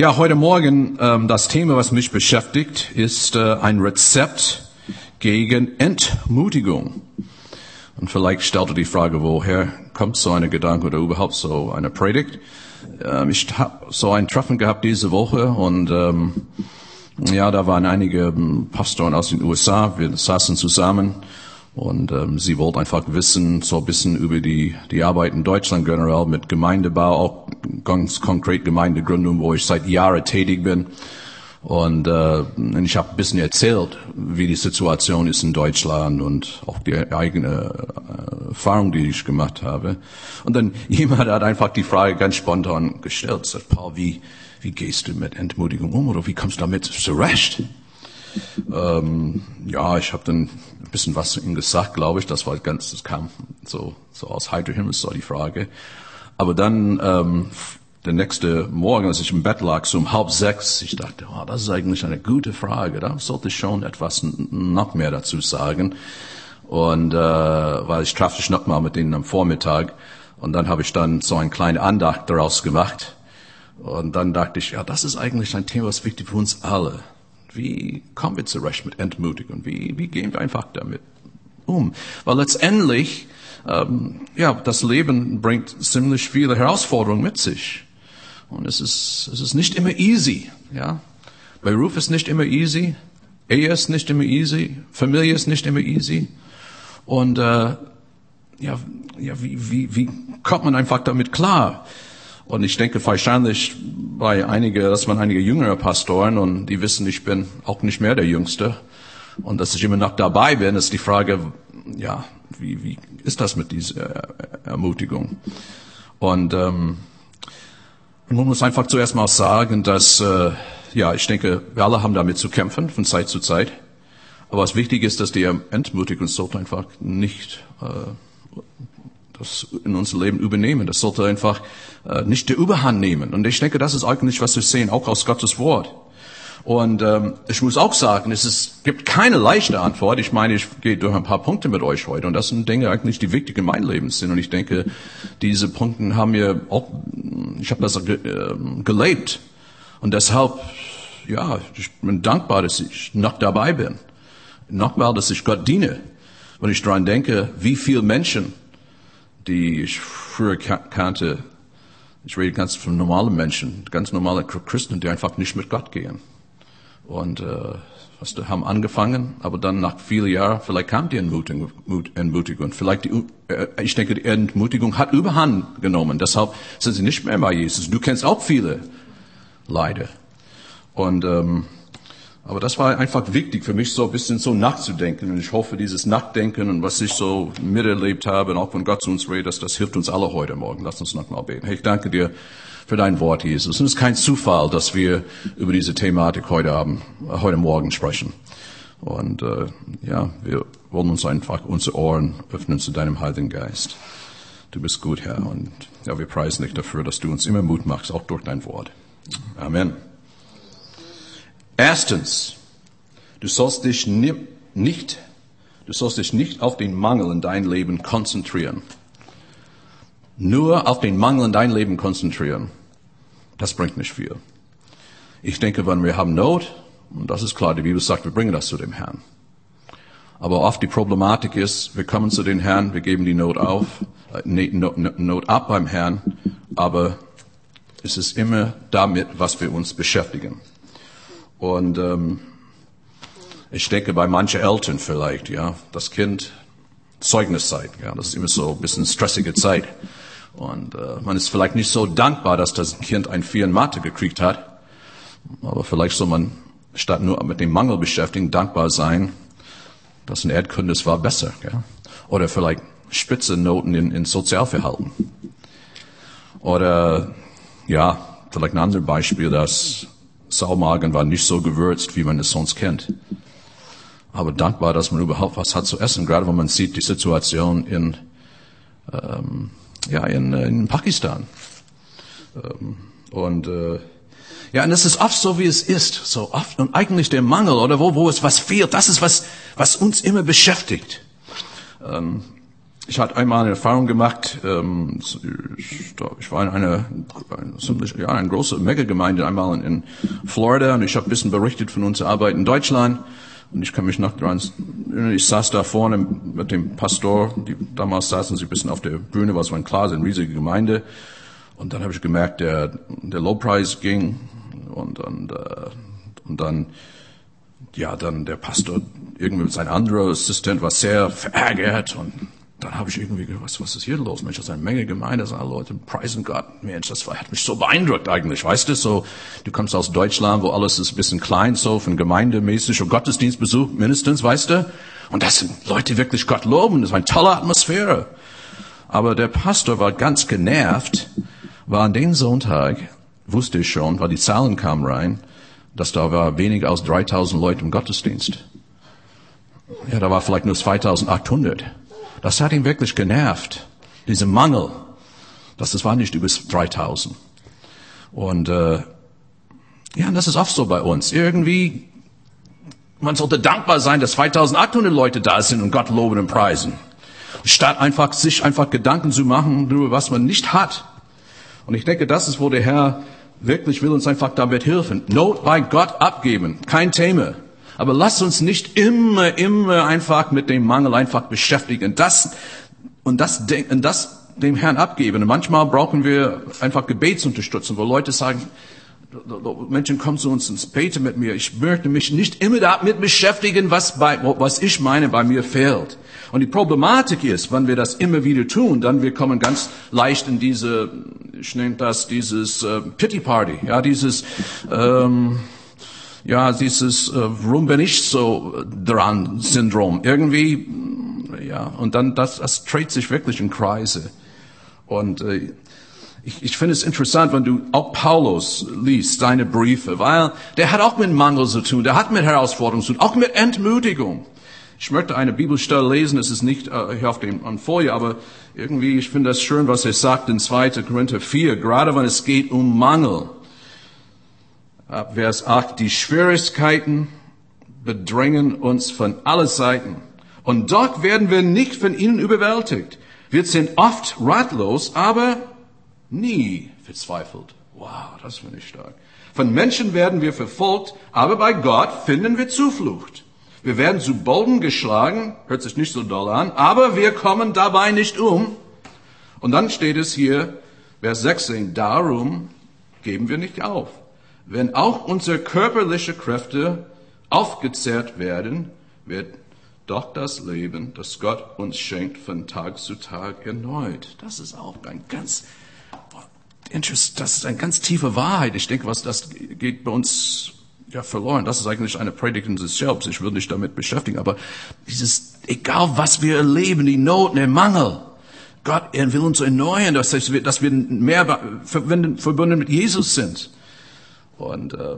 Ja, heute Morgen ähm, das Thema, was mich beschäftigt, ist äh, ein Rezept gegen Entmutigung. Und vielleicht stellt ihr die Frage, woher kommt so eine Gedanke oder überhaupt so eine Predigt? Ähm, ich habe so ein Treffen gehabt diese Woche und ähm, ja, da waren einige ähm, Pastoren aus den USA. Wir saßen zusammen und ähm, sie wollten einfach wissen, so ein bisschen über die, die Arbeit in Deutschland generell mit Gemeindebau, auch ganz konkret Gemeindegründung, wo ich seit Jahren tätig bin. Und, äh, ich habe ein bisschen erzählt, wie die Situation ist in Deutschland und auch die eigene äh, Erfahrung, die ich gemacht habe. Und dann jemand hat einfach die Frage ganz spontan gestellt, sagt, Paul, wie, wie gehst du mit Entmutigung um oder wie kommst du damit zurecht? Ähm, ja, ich habe dann ein bisschen was zu ihm gesagt, glaube ich. Das war ganz, das kam so, so aus heiter Himmel, so die Frage. Aber dann ähm, der nächste Morgen, als ich im Bett lag, so um halb sechs, ich dachte, oh, das ist eigentlich eine gute Frage. Da sollte ich schon etwas noch mehr dazu sagen. Und äh, weil ich traf mich noch mal mit denen am Vormittag und dann habe ich dann so eine kleine Andacht daraus gemacht. Und dann dachte ich, ja, das ist eigentlich ein Thema, was wichtig für uns alle. Wie kommen wir zurecht mit Entmutigung? Wie, wie gehen wir einfach damit um? Weil letztendlich, ähm, ja, das Leben bringt ziemlich viele Herausforderungen mit sich. Und es ist, es ist nicht immer easy, ja. Beruf ist nicht immer easy, Ehe ist nicht immer easy, Familie ist nicht immer easy. Und äh, ja, ja wie, wie, wie kommt man einfach damit klar? Und ich denke wahrscheinlich bei einige, dass man einige jüngere Pastoren und die wissen, ich bin auch nicht mehr der Jüngste und dass ich immer noch dabei bin, ist die Frage, ja, wie, wie ist das mit dieser Ermutigung? Und ähm, man muss einfach zuerst mal sagen, dass äh, ja, ich denke, wir alle haben damit zu kämpfen von Zeit zu Zeit. Aber was wichtig ist, dass die Entmutigung sollte einfach nicht äh, das in unser Leben übernehmen. Das sollte einfach äh, nicht die Überhand nehmen. Und ich denke, das ist eigentlich, was wir sehen, auch aus Gottes Wort. Und ähm, ich muss auch sagen, es ist, gibt keine leichte Antwort. Ich meine, ich gehe durch ein paar Punkte mit euch heute. Und das sind Dinge eigentlich, die wichtig in meinem Leben sind. Und ich denke, diese Punkte haben mir auch, ich habe das ge, äh, gelebt. Und deshalb, ja, ich bin dankbar, dass ich noch dabei bin. Nochmal, dass ich Gott diene. Wenn ich daran denke, wie viele Menschen die ich früher kannte, ich rede ganz von normalen Menschen, ganz normale Christen, die einfach nicht mit Gott gehen. Und äh, was haben angefangen, aber dann nach vielen Jahren, vielleicht kam die Entmutigung, Entmutigung. Vielleicht die, äh, ich denke, die Entmutigung hat Überhand genommen. Deshalb sind sie nicht mehr bei Jesus. Du kennst auch viele Leide. Und ähm, aber das war einfach wichtig für mich, so ein bisschen so nachzudenken. Und ich hoffe, dieses Nachdenken und was ich so miterlebt habe und auch von Gott zu uns redet, das, das hilft uns alle heute Morgen. Lass uns nochmal beten. Hey, ich danke dir für dein Wort, Jesus. Und es ist kein Zufall, dass wir über diese Thematik heute Abend, heute Morgen sprechen. Und äh, ja, wir wollen uns einfach unsere Ohren öffnen zu deinem Heiligen Geist. Du bist gut, Herr. Und ja, wir preisen dich dafür, dass du uns immer Mut machst, auch durch dein Wort. Amen. Erstens, du sollst dich nicht, du sollst dich nicht auf den Mangel in dein Leben konzentrieren. Nur auf den Mangel in dein Leben konzentrieren. Das bringt nicht viel. Ich denke, wenn wir haben Not, und das ist klar, die Bibel sagt, wir bringen das zu dem Herrn. Aber oft die Problematik ist, wir kommen zu den Herrn, wir geben die Not auf, äh, Not ab beim Herrn, aber es ist immer damit, was wir uns beschäftigen. Und ähm, ich denke bei manchen Eltern vielleicht, ja, das Kind Zeugniszeit, ja, das ist immer so ein bisschen stressige Zeit. Und äh, man ist vielleicht nicht so dankbar, dass das Kind ein Vier in Mathe gekriegt hat. Aber vielleicht soll man statt nur mit dem Mangel beschäftigen, dankbar sein, dass ein Erdkunde es war besser. Ja? Oder vielleicht Spitzennoten in, in Sozialverhalten. Oder ja, vielleicht ein anderes Beispiel, dass Saumagen war nicht so gewürzt, wie man es sonst kennt. Aber dankbar, dass man überhaupt was hat zu essen, gerade wenn man sieht die Situation in, ähm, ja, in, äh, in Pakistan. Ähm, und äh, ja, und es ist oft so, wie es ist, so oft und eigentlich der Mangel oder wo, wo es was fehlt, das ist was, was uns immer beschäftigt. Ähm, ich hatte einmal eine Erfahrung gemacht, ähm, ich, war in einer ziemlich, ja, eine große Megagemeinde einmal in, Florida und ich habe ein bisschen berichtet von unserer Arbeit in Deutschland. Und ich kann mich noch dran ich saß da vorne mit dem Pastor, die, damals saßen sie ein bisschen auf der Bühne, was war klar, eine riesige Gemeinde. Und dann habe ich gemerkt, der, der Lowpreis ging und, und, äh, und dann ja, dann der Pastor, irgendwie sein anderer Assistent war sehr verärgert und dann habe ich irgendwie gedacht, was, was ist hier los? Mensch, das ist eine Menge Gemeinde, das sind alle Leute preisen Gott. Mensch, das war, hat mich so beeindruckt eigentlich, weißt du? So, du kommst aus Deutschland, wo alles ist ein bisschen klein, so von gemeindemäßig und Gottesdienstbesuch mindestens, weißt du? Und das sind Leute, die wirklich Gott loben, das war eine tolle Atmosphäre. Aber der Pastor war ganz genervt, war an dem Sonntag, wusste ich schon, weil die Zahlen kamen rein, dass da war weniger als 3000 Leute im Gottesdienst. Ja, da war vielleicht nur 2800. Das hat ihn wirklich genervt. Dieser Mangel. Das, das war nicht über 3000. Und äh, ja, das ist oft so bei uns. Irgendwie, man sollte dankbar sein, dass 2800 Leute da sind und Gott loben und preisen. Statt einfach sich einfach Gedanken zu machen darüber, was man nicht hat. Und ich denke, das ist, wo der Herr wirklich will uns einfach damit helfen. Not bei Gott abgeben, kein Thema. Aber lasst uns nicht immer, immer einfach mit dem Mangel einfach beschäftigen. Das, und das, und das dem Herrn abgeben. Und manchmal brauchen wir einfach Gebetsunterstützung, wo Leute sagen, Menschen kommen zu uns und beten mit mir. Ich möchte mich nicht immer damit beschäftigen, was, bei, was ich meine, bei mir fehlt. Und die Problematik ist, wenn wir das immer wieder tun, dann wir kommen ganz leicht in diese, ich nenne das dieses äh, Pity Party, ja, dieses, ähm, ja, dieses äh, warum bin ich so dran Syndrom. Irgendwie, ja, und dann das, das dreht sich wirklich in Kreise. Und äh, ich, ich finde es interessant, wenn du auch Paulus liest, seine Briefe, weil der hat auch mit Mangel zu tun, der hat mit Herausforderungen zu tun, auch mit Entmutigung. Ich möchte eine Bibelstelle lesen, es ist nicht äh, hier auf dem an Folie, aber irgendwie, ich finde das schön, was er sagt in 2. Korinther 4, gerade wenn es geht um Mangel. Ab Vers 8, die Schwierigkeiten bedrängen uns von allen Seiten. Und doch werden wir nicht von ihnen überwältigt. Wir sind oft ratlos, aber nie verzweifelt. Wow, das finde ich stark. Von Menschen werden wir verfolgt, aber bei Gott finden wir Zuflucht. Wir werden zu Boden geschlagen, hört sich nicht so doll an, aber wir kommen dabei nicht um. Und dann steht es hier, Vers 16, darum geben wir nicht auf. Wenn auch unsere körperliche Kräfte aufgezehrt werden, wird doch das Leben, das Gott uns schenkt, von Tag zu Tag erneut. Das ist auch ein ganz, das ist eine ganz tiefe Wahrheit. Ich denke, was das geht bei uns ja, verloren. Das ist eigentlich eine Predigt in sich selbst. Ich will nicht damit beschäftigen. Aber dieses, egal was wir erleben, die Not, der Mangel, Gott, er will uns erneuern, dass wir, dass wir mehr verbunden mit Jesus sind. Und äh,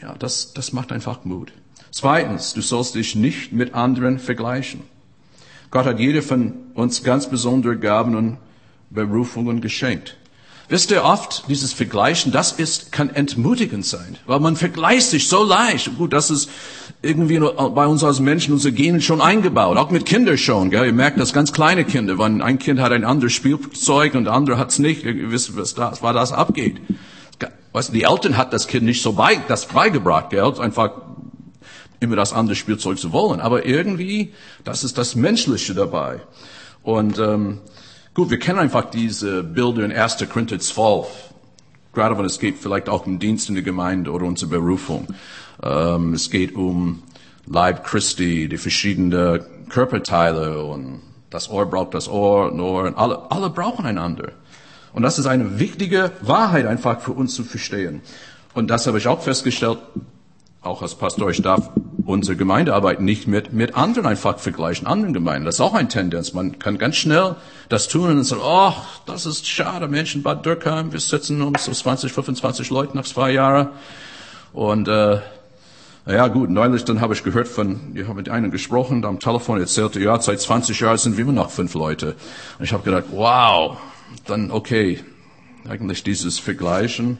ja, das, das macht einfach Mut. Zweitens, du sollst dich nicht mit anderen vergleichen. Gott hat jeder von uns ganz besondere Gaben und Berufungen geschenkt. Wisst ihr oft, dieses Vergleichen, das ist, kann entmutigend sein, weil man vergleicht sich so leicht. Gut, das ist irgendwie bei uns als Menschen, unsere Gene schon eingebaut, auch mit Kindern schon. Gell? Ihr merkt das ganz kleine Kinder, wenn ein Kind hat ein anderes Spielzeug und der andere hat es nicht, ihr wisst, was da, was das abgeht. Weißt, die Eltern hat das Kind nicht so bei, das beigebracht, gell? einfach immer das andere Spielzeug zu wollen. Aber irgendwie, das ist das Menschliche dabei. Und ähm, Gut, wir kennen einfach diese Bilder in 1. Korinther 12. Gerade wenn es geht vielleicht auch um Dienst in der Gemeinde oder unsere Berufung. Ähm, es geht um Leib Christi, die verschiedenen Körperteile und das Ohr braucht das Ohr, ein Ohr und alle, alle brauchen einander. Und das ist eine wichtige Wahrheit einfach für uns zu verstehen. Und das habe ich auch festgestellt, auch als Pastor, ich darf unsere Gemeindearbeit nicht mit, mit anderen einfach vergleichen, anderen Gemeinden. Das ist auch eine Tendenz. Man kann ganz schnell das tun und sagen, oh, das ist schade, Menschen Bad Dürkheim, wir sitzen um so 20, 25 Leute nach zwei Jahren. Und äh, ja gut, neulich dann habe ich gehört von, ich habe mit einem gesprochen, am Telefon erzählte, ja, seit 20 Jahren sind wir immer noch fünf Leute. Und ich habe gedacht, wow, dann okay, eigentlich dieses Vergleichen,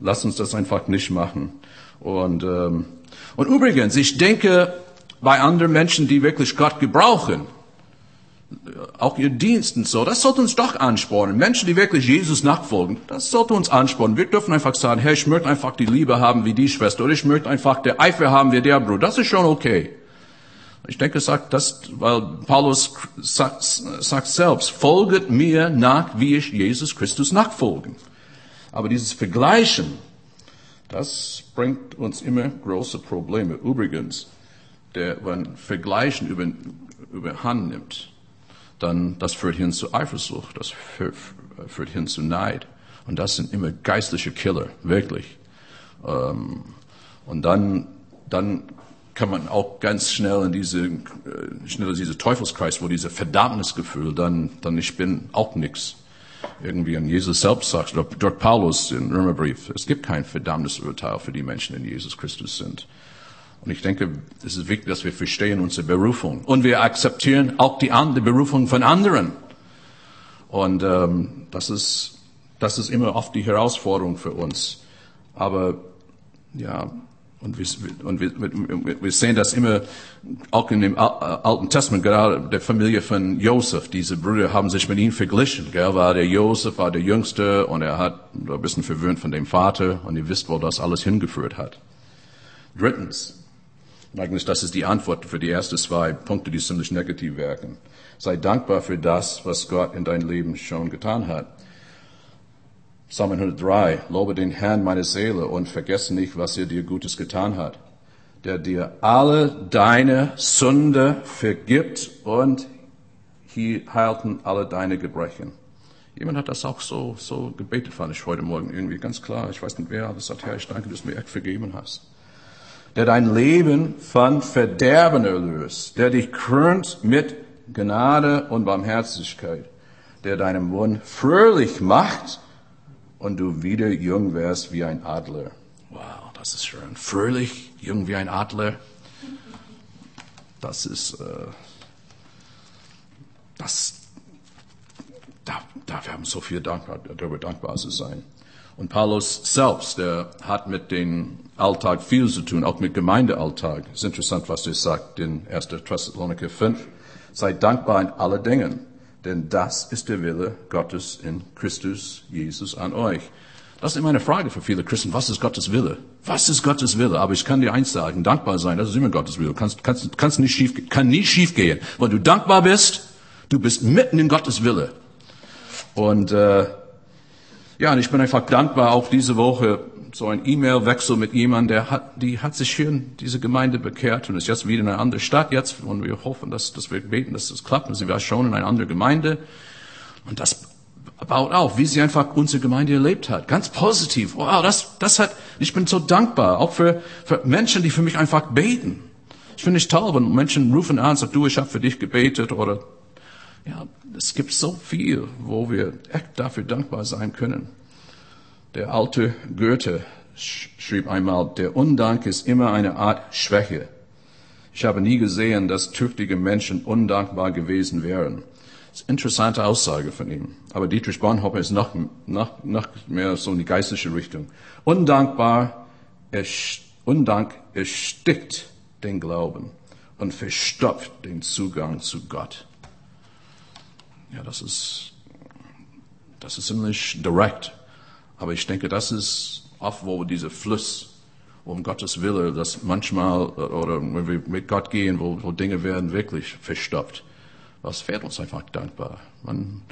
lass uns das einfach nicht machen. Und, ähm, und übrigens, ich denke, bei anderen Menschen, die wirklich Gott gebrauchen, auch ihr Dienst und so, das sollte uns doch anspornen. Menschen, die wirklich Jesus nachfolgen, das sollte uns anspornen. Wir dürfen einfach sagen, hey, ich möchte einfach die Liebe haben wie die Schwester oder ich möchte einfach der Eifer haben wie der Bruder. Das ist schon okay. Ich denke, sagt das, weil Paulus sagt, sagt selbst, folget mir nach, wie ich Jesus Christus nachfolgen. Aber dieses Vergleichen, das bringt uns immer große Probleme. Übrigens, der, wenn Vergleichen über, überhand nimmt, dann das führt hin zu Eifersucht, das führt, führt hin zu Neid. Und das sind immer geistliche Killer, wirklich. Ähm, und dann, dann kann man auch ganz schnell in diese, äh, in diese Teufelskreis, wo diese Verdammnisgefühl, dann, dann ich bin auch nichts. Irgendwie an Jesus selbst sagt, dort Paulus im Römerbrief, es gibt kein Verdammnisurteil für die Menschen, die in Jesus Christus sind. Und ich denke, es ist wichtig, dass wir verstehen unsere Berufung. Und wir akzeptieren auch die, die Berufung von anderen. Und ähm, das, ist, das ist immer oft die Herausforderung für uns. Aber ja, und wir, und wir, wir, sehen das immer auch in dem Alten Testament, gerade der Familie von Josef. Diese Brüder haben sich mit ihm verglichen. Gell? War der Josef, war der Jüngste und er hat ein bisschen verwöhnt von dem Vater und ihr wisst, wo das alles hingeführt hat. Drittens, eigentlich das ist die Antwort für die ersten zwei Punkte, die ziemlich negativ wirken. Sei dankbar für das, was Gott in dein Leben schon getan hat. Psalm 103, lobe den Herrn meine Seele und vergesse nicht, was er dir Gutes getan hat, der dir alle deine Sünde vergibt und heilten alle deine Gebrechen. Jemand hat das auch so, so gebetet, fand ich heute Morgen irgendwie ganz klar. Ich weiß nicht wer, aber es sagt, Herr, ich danke, dass du mir echt vergeben hast der dein Leben von Verderben erlöst, der dich krönt mit Gnade und Barmherzigkeit, der deinen Mund fröhlich macht und du wieder jung wärst wie ein Adler. Wow, das ist schön. Fröhlich, jung wie ein Adler. Das ist, äh, das, da, dafür haben so viel dankbar, darüber dankbar zu sein. Und Paulus selbst, der hat mit dem Alltag viel zu tun, auch mit Gemeindealltag. Es ist interessant, was er sagt in 1. Thessaloniker 5. Seid dankbar in allen Dingen, denn das ist der Wille Gottes in Christus Jesus an euch. Das ist immer eine Frage für viele Christen. Was ist Gottes Wille? Was ist Gottes Wille? Aber ich kann dir eins sagen, dankbar sein, das ist immer Gottes Wille. Kannst, kannst, kannst nicht schief, kann nie schief gehen. Wenn du dankbar bist, du bist mitten in Gottes Wille. Und äh, ja, und ich bin einfach dankbar, auch diese Woche so ein E-Mail-Wechsel mit jemandem, der hat, die hat sich hier in diese Gemeinde bekehrt und ist jetzt wieder in einer anderen Stadt jetzt und wir hoffen, dass, dass wir beten, dass das klappt. Und sie war schon in einer anderen Gemeinde und das baut auf, wie sie einfach unsere Gemeinde erlebt hat. Ganz positiv. Wow, das, das hat, ich bin so dankbar, auch für, für Menschen, die für mich einfach beten. Ich finde es toll, wenn Menschen rufen an sagen, du, ich habe für dich gebetet oder ja, es gibt so viel, wo wir echt dafür dankbar sein können. Der alte Goethe schrieb einmal, der Undank ist immer eine Art Schwäche. Ich habe nie gesehen, dass tüchtige Menschen undankbar gewesen wären. Das ist eine interessante Aussage von ihm. Aber Dietrich Bonhoeffer ist noch, noch, noch mehr so in die geistliche Richtung. Undankbar, Undank erstickt den Glauben und verstopft den Zugang zu Gott. Ja, das ist, das ist ziemlich direkt. Aber ich denke, das ist oft, wo dieser Fluss um Gottes Wille, dass manchmal, oder wenn wir mit Gott gehen, wo, wo Dinge werden wirklich verstopft. Was fährt uns einfach dankbar? Man,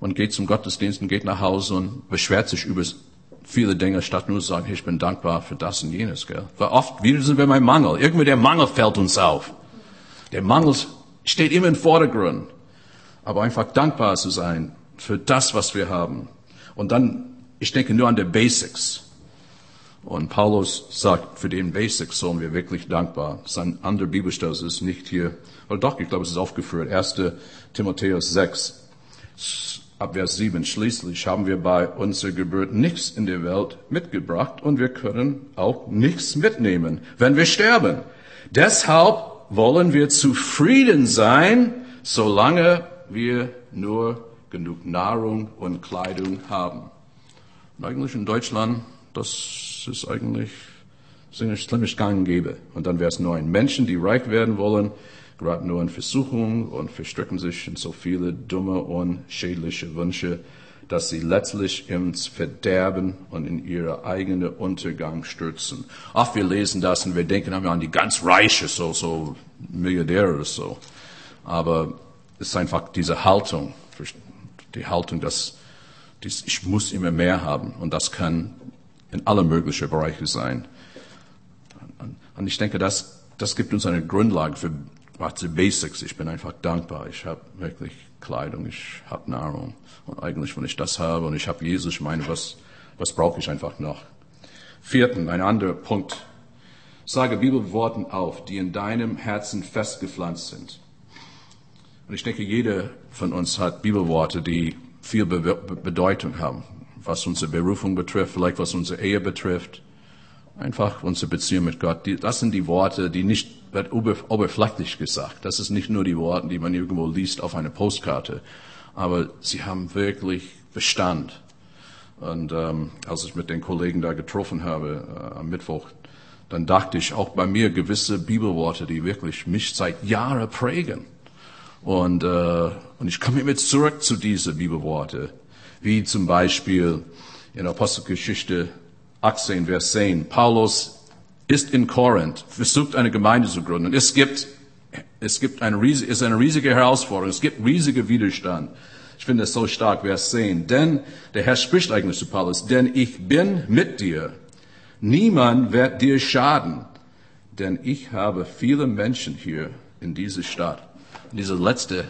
man geht zum Gottesdienst und geht nach Hause und beschwert sich über viele Dinge, statt nur zu sagen, ich bin dankbar für das und jenes, gell? Weil oft, wieder sind wir beim Mangel. Irgendwie der Mangel fällt uns auf. Der Mangel steht immer im Vordergrund aber einfach dankbar zu sein für das, was wir haben. Und dann, ich denke nur an die Basics. Und Paulus sagt, für den Basics sollen wir wirklich dankbar sein. Andere Bibelstelle ist nicht hier, oder doch, ich glaube, es ist aufgeführt. 1. Timotheus 6, ab Vers 7. Schließlich haben wir bei unserer Geburt nichts in der Welt mitgebracht und wir können auch nichts mitnehmen, wenn wir sterben. Deshalb wollen wir zufrieden sein, solange wir nur genug Nahrung und Kleidung haben. Und eigentlich in Deutschland, das ist eigentlich schlimme Gang gäbe. Und dann wäre es neun Menschen, die reich werden wollen, gerade nur in Versuchung und verstricken sich in so viele dumme und schädliche Wünsche, dass sie letztlich ins Verderben und in ihre eigene Untergang stürzen. Ach, wir lesen das und wir denken an die ganz Reiche, so, so Milliardäre oder so. Aber es ist einfach diese Haltung, die Haltung, dass dies, ich muss immer mehr haben und das kann in alle möglichen Bereiche sein. Und ich denke, das, das gibt uns eine Grundlage für warte Basics. Ich bin einfach dankbar. Ich habe wirklich Kleidung, ich habe Nahrung. Und eigentlich, wenn ich das habe und ich habe Jesus, ich meine, was, was brauche ich einfach noch? Vierten, ein anderer Punkt. Sage Bibelworten auf, die in deinem Herzen festgepflanzt sind. Und ich denke, jeder von uns hat Bibelworte, die viel Be Bedeutung haben, was unsere Berufung betrifft, vielleicht was unsere Ehe betrifft, einfach unsere Beziehung mit Gott. Das sind die Worte, die nicht wird oberflächlich gesagt. Das ist nicht nur die Worte, die man irgendwo liest auf einer Postkarte, aber sie haben wirklich Bestand. Und ähm, als ich mit den Kollegen da getroffen habe äh, am Mittwoch, dann dachte ich auch bei mir gewisse Bibelworte, die wirklich mich seit Jahren prägen. Und, äh, und ich komme immer zurück zu diesen Bibelworte, wie zum Beispiel in Apostelgeschichte 18, Vers 10. Paulus ist in Korinth, versucht eine Gemeinde zu gründen. Es gibt, es gibt eine riesige, ist eine riesige Herausforderung. Es gibt riesige Widerstand. Ich finde es so stark, Vers 10. Denn, der Herr spricht eigentlich zu Paulus, denn ich bin mit dir. Niemand wird dir schaden, denn ich habe viele Menschen hier in dieser Stadt. Dieser letzte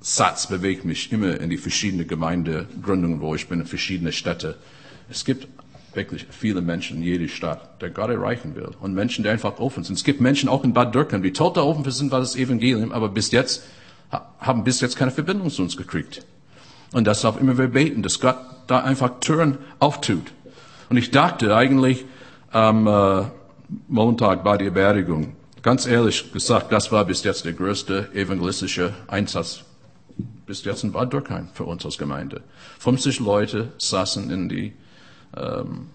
Satz bewegt mich immer in die verschiedenen Gemeindegründungen, wo ich bin, in verschiedene Städte. Es gibt wirklich viele Menschen in jeder Stadt, der Gott erreichen will. Und Menschen, die einfach offen sind. Es gibt Menschen auch in Bad Dürkheim, die total offen sind, was das Evangelium, aber bis jetzt, haben bis jetzt keine Verbindung zu uns gekriegt. Und das darf immer wir beten, dass Gott da einfach Türen auftut. Und ich dachte eigentlich am äh, Montag bei der Beerdigung, ganz ehrlich gesagt, das war bis jetzt der größte evangelistische Einsatz bis jetzt in Bad Dürkheim für uns als Gemeinde. 50 Leute saßen in die ähm,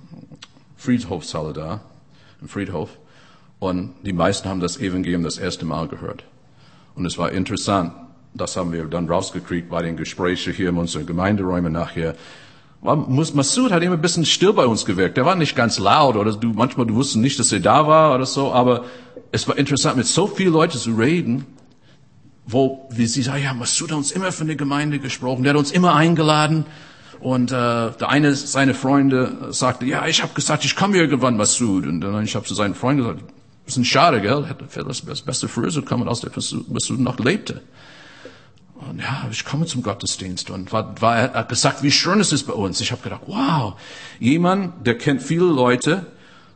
Friedhofshalle da, im Friedhof. Und die meisten haben das Evangelium das erste Mal gehört. Und es war interessant. Das haben wir dann rausgekriegt bei den Gesprächen hier in unseren Gemeinderäumen nachher. Masud hat immer ein bisschen still bei uns gewirkt. Der war nicht ganz laut oder du, manchmal du wusstest nicht, dass er da war oder so, aber es war interessant, mit so vielen Leuten zu reden, wo, wie sie sagen, ja, Masud hat uns immer von der Gemeinde gesprochen, der hat uns immer eingeladen und äh, der eine seiner Freunde sagte, ja, ich habe gesagt, ich komme irgendwann Masud. Und dann ich habe zu seinen Freunden gesagt, ein Schade, gell? Das, Beste so kommen, als der Masud noch lebte. Und ja, ich komme zum Gottesdienst und war, war, er hat gesagt, wie schön es ist bei uns. Ich habe gedacht, wow, jemand, der kennt viele Leute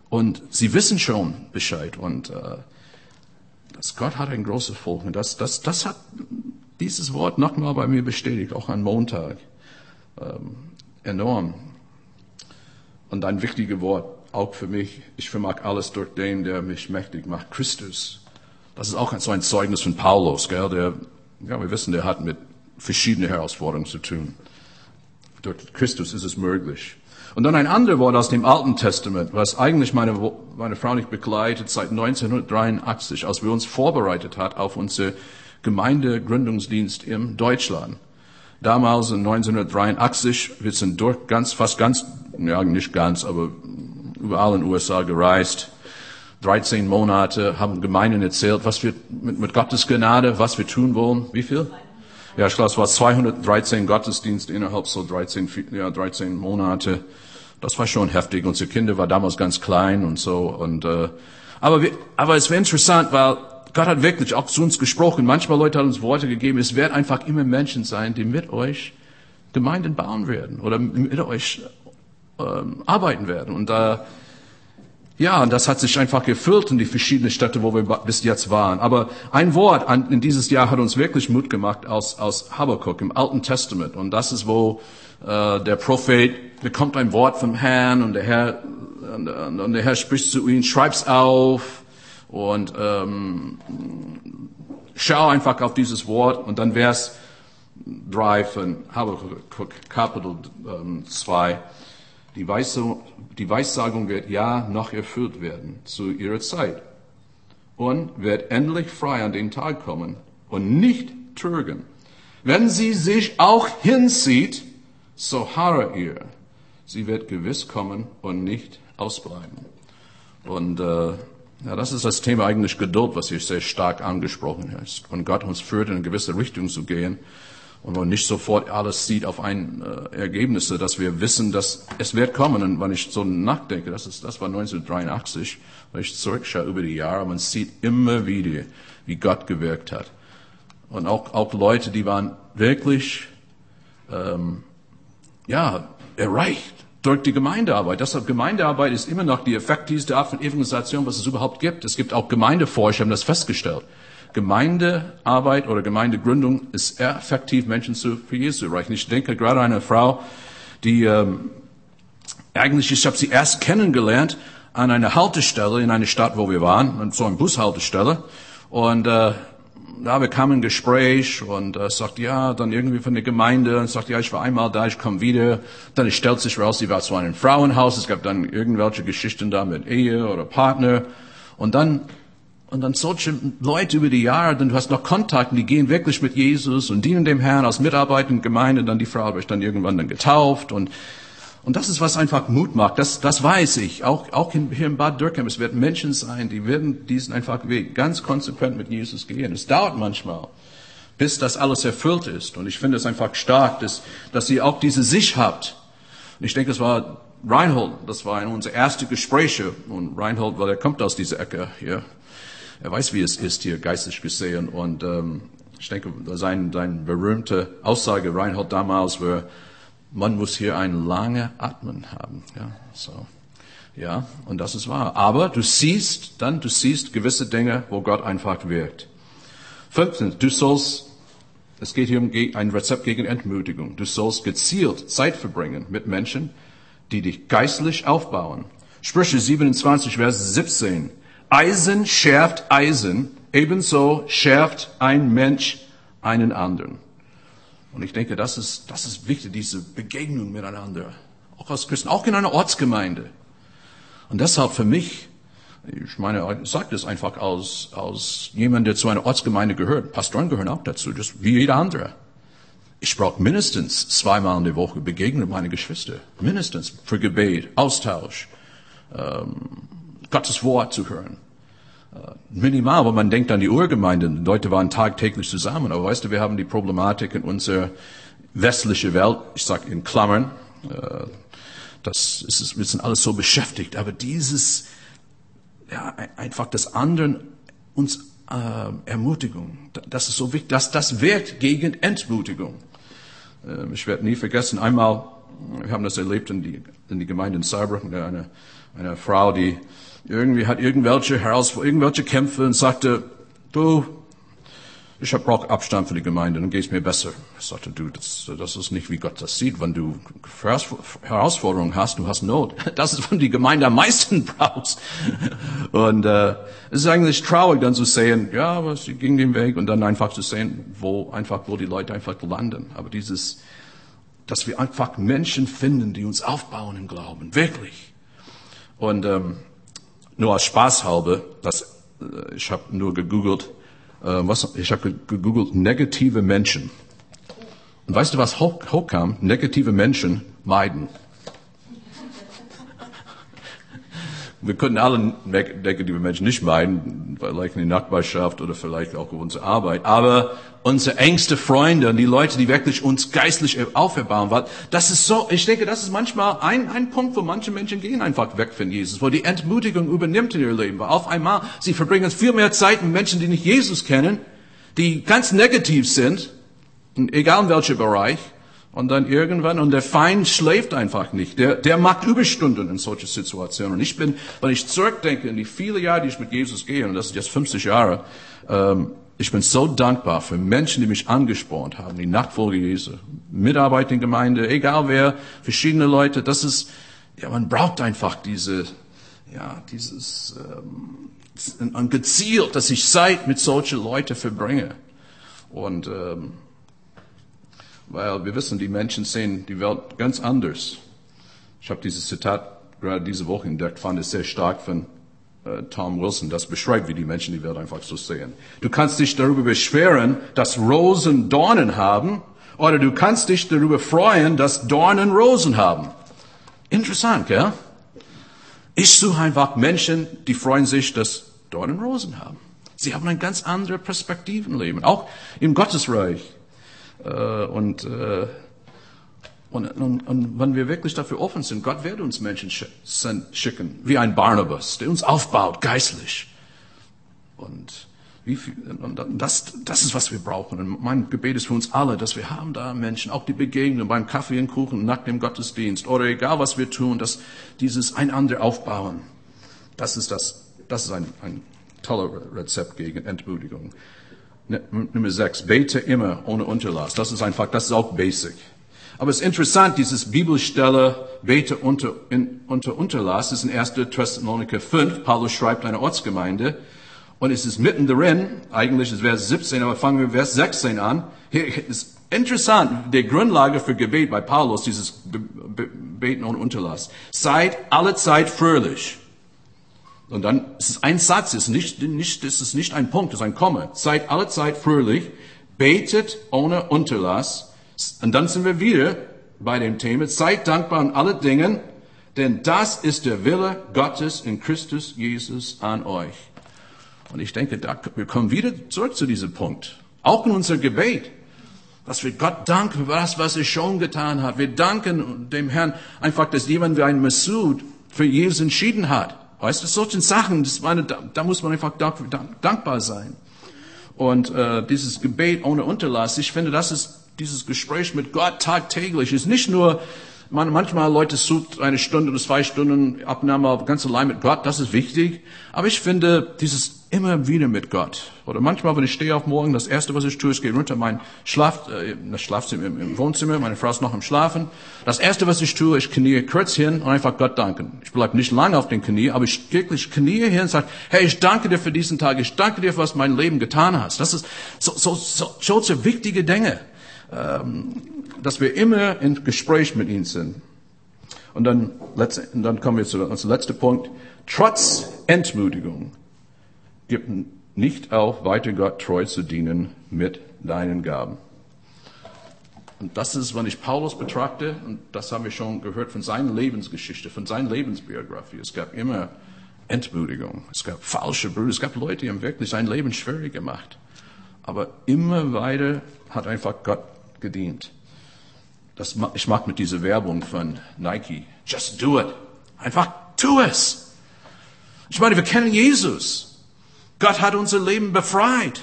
und sie wissen schon Bescheid. Und äh, Gott hat ein großes Volk. Und das, das, das hat dieses Wort nochmal bei mir bestätigt, auch am Montag ähm, enorm. Und ein wichtiges Wort auch für mich, ich vermag alles durch den, der mich mächtig macht, Christus. Das ist auch so ein Zeugnis von Paulus, gell, der, ja, wir wissen, der hat mit verschiedenen Herausforderungen zu tun. Durch Christus ist es möglich. Und dann ein anderes Wort aus dem Alten Testament, was eigentlich meine, meine Frau nicht begleitet seit 1983, als wir uns vorbereitet hat auf unsere Gemeindegründungsdienst in Deutschland. Damals in 1983, wir sind durch ganz, fast ganz, ja nicht ganz, aber überall in den USA gereist. 13 Monate, haben Gemeinden erzählt, was wir mit, mit Gottes Gnade, was wir tun wollen. Wie viel? Ja, ich glaube, es war 213 Gottesdienste innerhalb so 13, ja, 13 Monate. Das war schon heftig. Unsere Kinder war damals ganz klein und so. Und äh, aber wir, aber es wäre interessant, weil Gott hat wirklich auch zu uns gesprochen. Manchmal Leute haben uns Worte gegeben. Es werden einfach immer Menschen sein, die mit euch Gemeinden bauen werden oder mit euch ähm, arbeiten werden. Und äh, ja, und das hat sich einfach gefüllt in die verschiedenen Städte, wo wir bis jetzt waren. Aber ein Wort an, in dieses Jahr hat uns wirklich Mut gemacht aus, aus Habakkuk im Alten Testament. Und das ist, wo äh, der Prophet bekommt ein Wort vom Herrn und der Herr, und, und der Herr spricht zu ihm, schreib's auf und ähm, schau einfach auf dieses Wort und dann Vers 3 von Habakkuk, Kapitel 2. Ähm, Die, Weisung, die Weissagung wird ja noch erfüllt werden zu ihrer Zeit und wird endlich frei an den Tag kommen und nicht trügen. Wenn sie sich auch hinzieht, so harre ihr. Sie wird gewiss kommen und nicht ausbleiben. Und äh, ja, das ist das Thema eigentlich Geduld, was hier sehr stark angesprochen ist. Und Gott uns führt, in eine gewisse Richtung zu gehen und man nicht sofort alles sieht auf ein äh, Ergebnisse, dass wir wissen, dass es wird kommen. Und wenn ich so nachdenke, das ist, das war 1983, wenn ich zurückschaue über die Jahre, man sieht immer wieder, wie Gott gewirkt hat. Und auch, auch Leute, die waren wirklich, ähm, ja, erreicht durch die Gemeindearbeit. Deshalb Gemeindearbeit ist immer noch die effektivste Art von Evangelisation, was es überhaupt gibt. Es gibt auch Gemeindeforscher, haben das festgestellt. Gemeindearbeit oder Gemeindegründung ist effektiv, Menschen zu, für Jesus zu erreichen. Ich denke gerade an eine Frau, die ähm, eigentlich, ich habe sie erst kennengelernt an einer Haltestelle in einer Stadt, wo wir waren, so eine Bushaltestelle. Und äh, da bekam ein Gespräch und äh, sagt, ja, dann irgendwie von der Gemeinde und sagt, ja, ich war einmal da, ich komme wieder. Dann stellt sich raus, sie war in einem Frauenhaus, es gab dann irgendwelche Geschichten da mit Ehe oder Partner. Und dann und dann solche Leute über die Jahre, dann du hast noch Kontakte, die gehen wirklich mit Jesus und dienen dem Herrn als Mitarbeiter in Gemeinde, dann die Frau habe ich dann irgendwann dann getauft und und das ist, was einfach Mut macht. Das, das weiß ich. Auch, auch hier in Bad Dürkheim. Es werden Menschen sein, die werden diesen einfach Weg ganz konsequent mit Jesus gehen. Es dauert manchmal, bis das alles erfüllt ist. Und ich finde es einfach stark, dass, dass ihr auch diese Sicht habt. Und ich denke, es war Reinhold, das war in unsere erste Gespräche. Und Reinhold, weil er kommt aus dieser Ecke hier er weiß, wie es ist hier geistig gesehen. Und ähm, ich denke, sein, sein berühmte Aussage Reinhold damals war, man muss hier ein lange Atmen haben. Ja, so. Ja, und das ist wahr. Aber du siehst dann, du siehst gewisse Dinge, wo Gott einfach wirkt. Fünftens, du sollst, es geht hier um ein Rezept gegen Entmutigung. Du sollst gezielt Zeit verbringen mit Menschen, die dich geistlich aufbauen. Sprüche 27, Vers 17. Eisen schärft Eisen, ebenso schärft ein Mensch einen anderen. Und ich denke, das ist, das ist wichtig, diese Begegnung miteinander. Auch als Christen, auch in einer Ortsgemeinde. Und deshalb für mich, ich meine, ich sage das einfach aus, aus jemand, der zu einer Ortsgemeinde gehört. Pastoren gehören auch dazu, just wie jeder andere. Ich brauche mindestens zweimal in der Woche Begegnung mit meinen Geschwistern. Mindestens für Gebet, Austausch, ähm, Gottes Wort zu hören. Äh, minimal, aber man denkt an die Urgemeinde. Die Leute waren tagtäglich zusammen. Aber weißt du, wir haben die Problematik in unserer westlichen Welt, ich sage in Klammern, äh, das ist, wir sind alles so beschäftigt. Aber dieses, ja, einfach das anderen uns äh, Ermutigung, das ist so wichtig, dass das wirkt gegen Entmutigung. Äh, ich werde nie vergessen, einmal, wir haben das erlebt in die, in die Gemeinde in Saarbrücken, eine, eine Frau, die irgendwie hat irgendwelche Herausforderungen, irgendwelche Kämpfe und sagte, du, ich brauche Abstand für die Gemeinde, dann geht es mir besser. Ich sagte, du, das, das ist nicht, wie Gott das sieht. Wenn du Herausforderungen hast, du hast Not. Das ist, wenn die Gemeinde am meisten brauchst. Und äh, es ist eigentlich traurig, dann zu sehen, ja, aber sie ging den Weg und dann einfach zu sehen, wo einfach, wo die Leute einfach landen. Aber dieses, dass wir einfach Menschen finden, die uns aufbauen im Glauben, wirklich. Und ähm, nur als Spaß halber, das, äh, ich habe nur gegoogelt, äh, was, ich habe gegoogelt negative Menschen. Und weißt du, was hoch, hochkam? Negative Menschen meiden. Wir können alle negative Menschen nicht meiden, vielleicht in die Nachbarschaft oder vielleicht auch unsere Arbeit. Aber unsere engste Freunde und die Leute, die wirklich uns geistlich auferbauen, weil das ist so, ich denke, das ist manchmal ein, ein Punkt, wo manche Menschen gehen einfach weg von Jesus, wo die Entmutigung übernimmt in ihr Leben, weil auf einmal sie verbringen viel mehr Zeit mit Menschen, die nicht Jesus kennen, die ganz negativ sind, egal in welchem Bereich, und dann irgendwann, und der Feind schläft einfach nicht. Der, der macht Überstunden in solche Situationen. Und ich bin, wenn ich zurückdenke in die viele Jahre, die ich mit Jesus gehe, und das ist jetzt 50 Jahre, ähm, ich bin so dankbar für Menschen, die mich angespornt haben, die Nachfolge Jesu, Mitarbeiter in Gemeinde, egal wer, verschiedene Leute. Das ist, ja, man braucht einfach diese, ja, dieses, ähm, gezielt, dass ich Zeit mit solchen Leuten verbringe. Und ähm, weil wir wissen, die Menschen sehen die Welt ganz anders. Ich habe dieses Zitat gerade diese Woche entdeckt, fand es sehr stark von äh, Tom Wilson. Das beschreibt, wie die Menschen die Welt einfach so sehen. Du kannst dich darüber beschweren, dass Rosen Dornen haben, oder du kannst dich darüber freuen, dass Dornen Rosen haben. Interessant, gell? Ich suche einfach Menschen, die freuen sich, dass Dornen Rosen haben. Sie haben eine ganz andere Perspektive im Leben, auch im Gottesreich. Äh, und, äh, und, und, und wenn wir wirklich dafür offen sind, Gott wird uns Menschen schicken, wie ein Barnabas, der uns aufbaut, geistlich. Und, wie viel, und das, das ist, was wir brauchen. Und mein Gebet ist für uns alle, dass wir haben da Menschen, auch die Begegnung beim Kaffee und Kuchen, nach dem Gottesdienst oder egal was wir tun, dass dieses einander aufbauen. Das ist das, das ist ein, ein toller Rezept gegen Entmutigung. Ne, Nummer sechs, bete immer ohne Unterlass. Das ist einfach, das ist auch basic. Aber es ist interessant, dieses Bibelstelle, bete unter, in, unter Unterlass, ist in 1. Thessaloniker 5. Paulus schreibt eine Ortsgemeinde. Und es ist mitten drin, eigentlich ist Vers 17, aber fangen wir Vers 16 an. Hier ist interessant, die Grundlage für Gebet bei Paulus, dieses Beten ohne Unterlass. Seid alle Zeit fröhlich. Und dann ist es ein Satz, ist nicht, nicht, ist es nicht ein Punkt, ist ein Komma. Seid alle Zeit fröhlich, betet ohne Unterlass. Und dann sind wir wieder bei dem Thema, seid dankbar an alle Dingen, denn das ist der Wille Gottes in Christus Jesus an euch. Und ich denke, da, wir kommen wieder zurück zu diesem Punkt. Auch in unser Gebet. Dass wir Gott danken für das, was er schon getan hat. Wir danken dem Herrn einfach, dass jemand wie ein Massoud für Jesus entschieden hat. Weißt du, solche Sachen, das meine, da, da muss man einfach dankbar sein. Und äh, dieses Gebet ohne Unterlass, ich finde, das ist dieses Gespräch mit Gott tagtäglich. Ist nicht nur, man, manchmal Leute sucht eine Stunde oder zwei Stunden Abnahme ganz allein mit Gott, das ist wichtig. Aber ich finde, dieses immer wieder mit Gott. Oder manchmal, wenn ich stehe auf morgen, das erste, was ich tue, ist gehe runter mein Schlaf, äh, das Schlafzimmer im, im Wohnzimmer, meine Frau ist noch am Schlafen. Das erste, was ich tue, ich knie kurz hin und einfach Gott danken. Ich bleibe nicht lange auf den Knie, aber ich wirklich knie hin und sage, hey, ich danke dir für diesen Tag, ich danke dir, was mein Leben getan hast. Das ist so, so, so, so, so wichtige Dinge, ähm, dass wir immer in Gespräch mit ihm sind. Und dann, und dann kommen wir zu unserem letzten Punkt. Trotz Entmutigung Gib nicht auf, weiter Gott treu zu dienen mit deinen Gaben. Und das ist, wenn ich Paulus betrachte, und das haben wir schon gehört von seiner Lebensgeschichte, von seiner Lebensbiografie. Es gab immer Entmutigung. Es gab falsche Brüder. Es gab Leute, die haben wirklich sein Leben schwer gemacht. Aber immer weiter hat einfach Gott gedient. Das, ich mag mit dieser Werbung von Nike. Just do it. Einfach tu es. Ich meine, wir kennen Jesus. Gott hat unser Leben befreit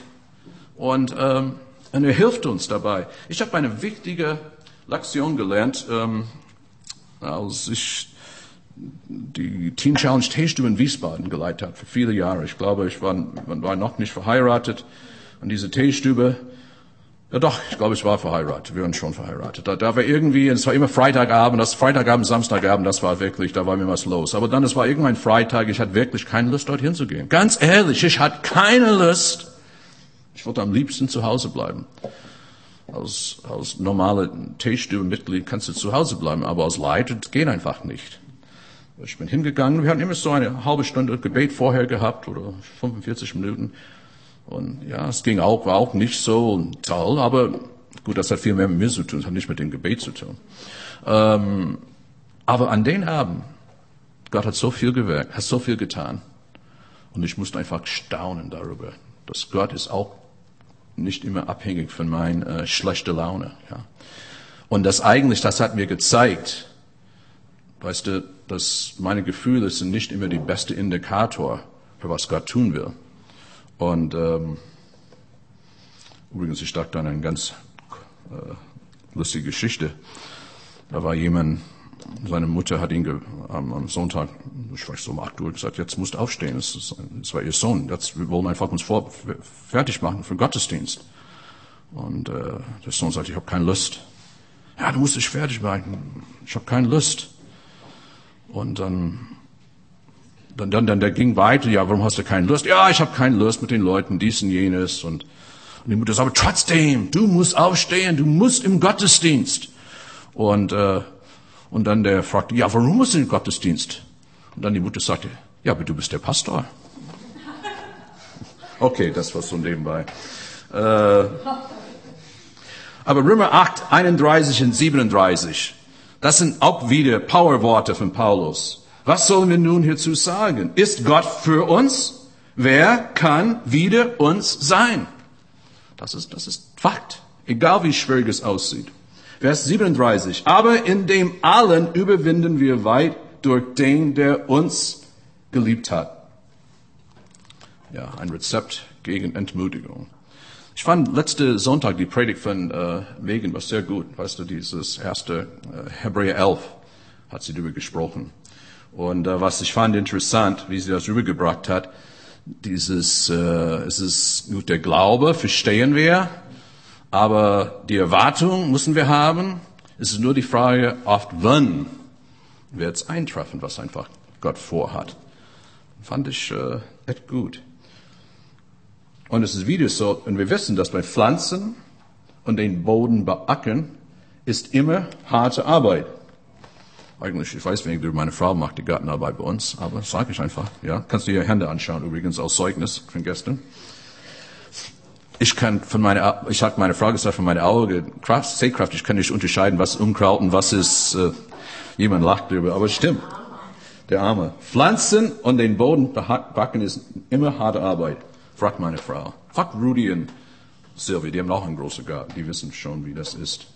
und, ähm, und er hilft uns dabei. Ich habe eine wichtige Lektion gelernt, ähm, als ich die Teen Challenge Teestube in Wiesbaden geleitet habe für viele Jahre. Ich glaube, ich war, war noch nicht verheiratet. Und diese Teestube, ja doch, ich glaube, ich war verheiratet. Wir waren schon verheiratet. Da, da war irgendwie, es war immer Freitagabend, das Freitagabend, Samstagabend, das war wirklich, da war mir was los. Aber dann, es war irgendwann Freitag, ich hatte wirklich keine Lust, dorthin zu gehen. Ganz ehrlich, ich hatte keine Lust. Ich wollte am liebsten zu Hause bleiben. Als, als normale Teestube-Mitglied kannst du zu Hause bleiben, aber als Leiter, geht einfach nicht. Ich bin hingegangen, wir hatten immer so eine halbe Stunde Gebet vorher gehabt oder 45 Minuten. Und ja, es ging auch, war auch nicht so toll, aber gut, das hat viel mehr mit mir zu tun, das hat nicht mit dem Gebet zu tun. Ähm, aber an den Abend, Gott hat so viel gewirkt, hat so viel getan. Und ich musste einfach staunen darüber, dass Gott ist auch nicht immer abhängig von meiner äh, schlechten Laune. Ja. Und das eigentlich, das hat mir gezeigt, weißt du, dass meine Gefühle sind nicht immer die beste Indikator für was Gott tun will. Und ähm, übrigens, ich dachte an eine ganz äh, lustige Geschichte. Da war jemand, seine Mutter hat ihn am, am Sonntag, ich weiß so um 8 Uhr gesagt, jetzt musst du aufstehen. Das war ihr Sohn. Jetzt, wir wollen einfach uns vor, fertig machen für den Gottesdienst. Und äh, der Sohn sagt, ich habe keine Lust. Ja, du musst dich fertig machen. Ich habe keine Lust. Und dann dann, dann, dann der ging weiter, ja, warum hast du keine Lust? Ja, ich habe keine Lust mit den Leuten, dies und jenes. Und, und die Mutter sagt, trotzdem, du musst aufstehen, du musst im Gottesdienst. Und, äh, Und dann der fragte, ja, warum muss denn Gottesdienst? Und dann die Mutter sagte, ja, aber du bist der Pastor. Okay, das war so nebenbei. Äh, aber Römer 8, 31 und 37, das sind auch wieder Powerworte von Paulus. Was sollen wir nun hierzu sagen? Ist Gott für uns? Wer kann wider uns sein? Das ist, das ist Fakt. Egal wie schwierig es aussieht. Vers 37. Aber in dem allen überwinden wir weit durch den, der uns geliebt hat. Ja, ein Rezept gegen Entmutigung. Ich fand letzte Sonntag die Predigt von äh, Megan war sehr gut. Weißt du, dieses erste äh, Hebräer 11 hat sie darüber gesprochen. Und äh, was ich fand interessant, wie sie das rübergebracht hat, dieses, äh, es ist gut der Glaube, verstehen wir, aber die Erwartung müssen wir haben. Es ist nur die Frage, oft wann wird es eintreffen, was einfach Gott vorhat. Fand ich äh, echt gut. Und es ist wieder so, und wir wissen, dass bei Pflanzen und den Boden beackern ist immer harte Arbeit. Eigentlich, ich weiß weniger, meine Frau macht die Gartenarbeit bei uns, aber sage ich einfach, ja. Kannst du ihre Hände anschauen, übrigens aus Zeugnis von gestern. Ich kann von meiner, ich habe meine Frau gesagt, von meiner Augen, Kraft, Sehkraft, ich kann nicht unterscheiden, was Unkraut und was ist, äh, jemand lacht darüber, aber stimmt. Der Arme. Pflanzen und den Boden backen ist immer harte Arbeit. Fragt meine Frau. Fragt Rudy und Sylvie, die haben auch einen großen Garten, die wissen schon, wie das ist.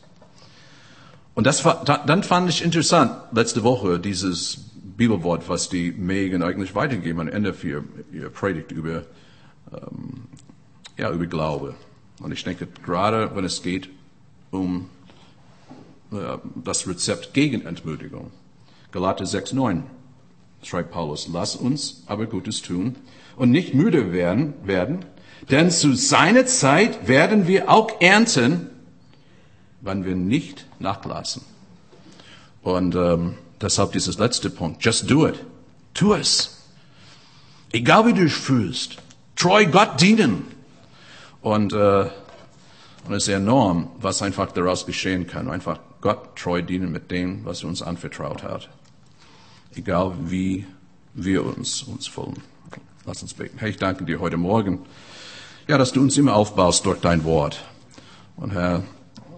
Und das war, dann fand ich interessant, letzte Woche, dieses Bibelwort, was die Megan eigentlich weitergeben am Ende für ihr Predigt über, ähm, ja, über Glaube. Und ich denke, gerade wenn es geht um äh, das Rezept gegen Entmutigung. Galater 6,9 schreibt Paulus, lass uns aber Gutes tun und nicht müde werden, werden, denn zu seiner Zeit werden wir auch ernten, wenn wir nicht nachlassen. Und ähm, deshalb dieses letzte Punkt, just do it. Tu es. Egal wie du dich fühlst, treu Gott dienen. Und, äh, und es ist enorm, was einfach daraus geschehen kann. Einfach Gott treu dienen mit dem, was er uns anvertraut hat. Egal wie wir uns, uns fühlen. Lass uns beten. Herr, ich danke dir heute Morgen, ja, dass du uns immer aufbaust durch dein Wort. Und Herr,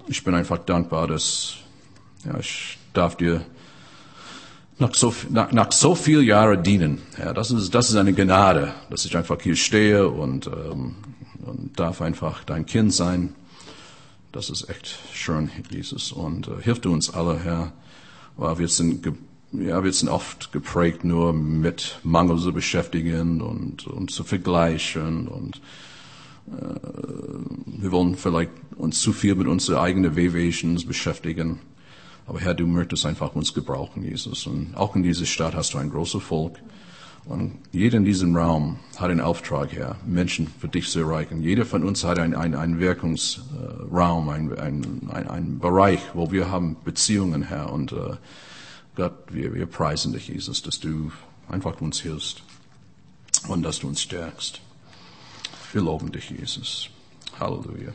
ich bin einfach dankbar, dass ja, ich darf dir nach so, nach, nach so viel Jahren dienen. Ja, das ist, das ist eine Gnade, dass ich einfach hier stehe und, ähm, und darf einfach dein Kind sein. Das ist echt schön, Jesus. Und äh, hilf du uns alle, Herr, weil wir sind ja, wir sind oft geprägt nur mit Mangel zu beschäftigen und, und zu vergleichen und wir wollen vielleicht uns zu viel mit unseren eigenen Wehwehchens beschäftigen. Aber Herr, du möchtest einfach uns gebrauchen, Jesus. Und auch in dieser Stadt hast du ein großes Volk. Und jeder in diesem Raum hat einen Auftrag, Herr, Menschen für dich zu erreichen. Jeder von uns hat einen, einen, einen Wirkungsraum, einen, einen, einen Bereich, wo wir haben Beziehungen, Herr. Und äh, Gott, wir, wir preisen dich, Jesus, dass du einfach uns hilfst und dass du uns stärkst. Wir loben dich, Jesus. Halleluja.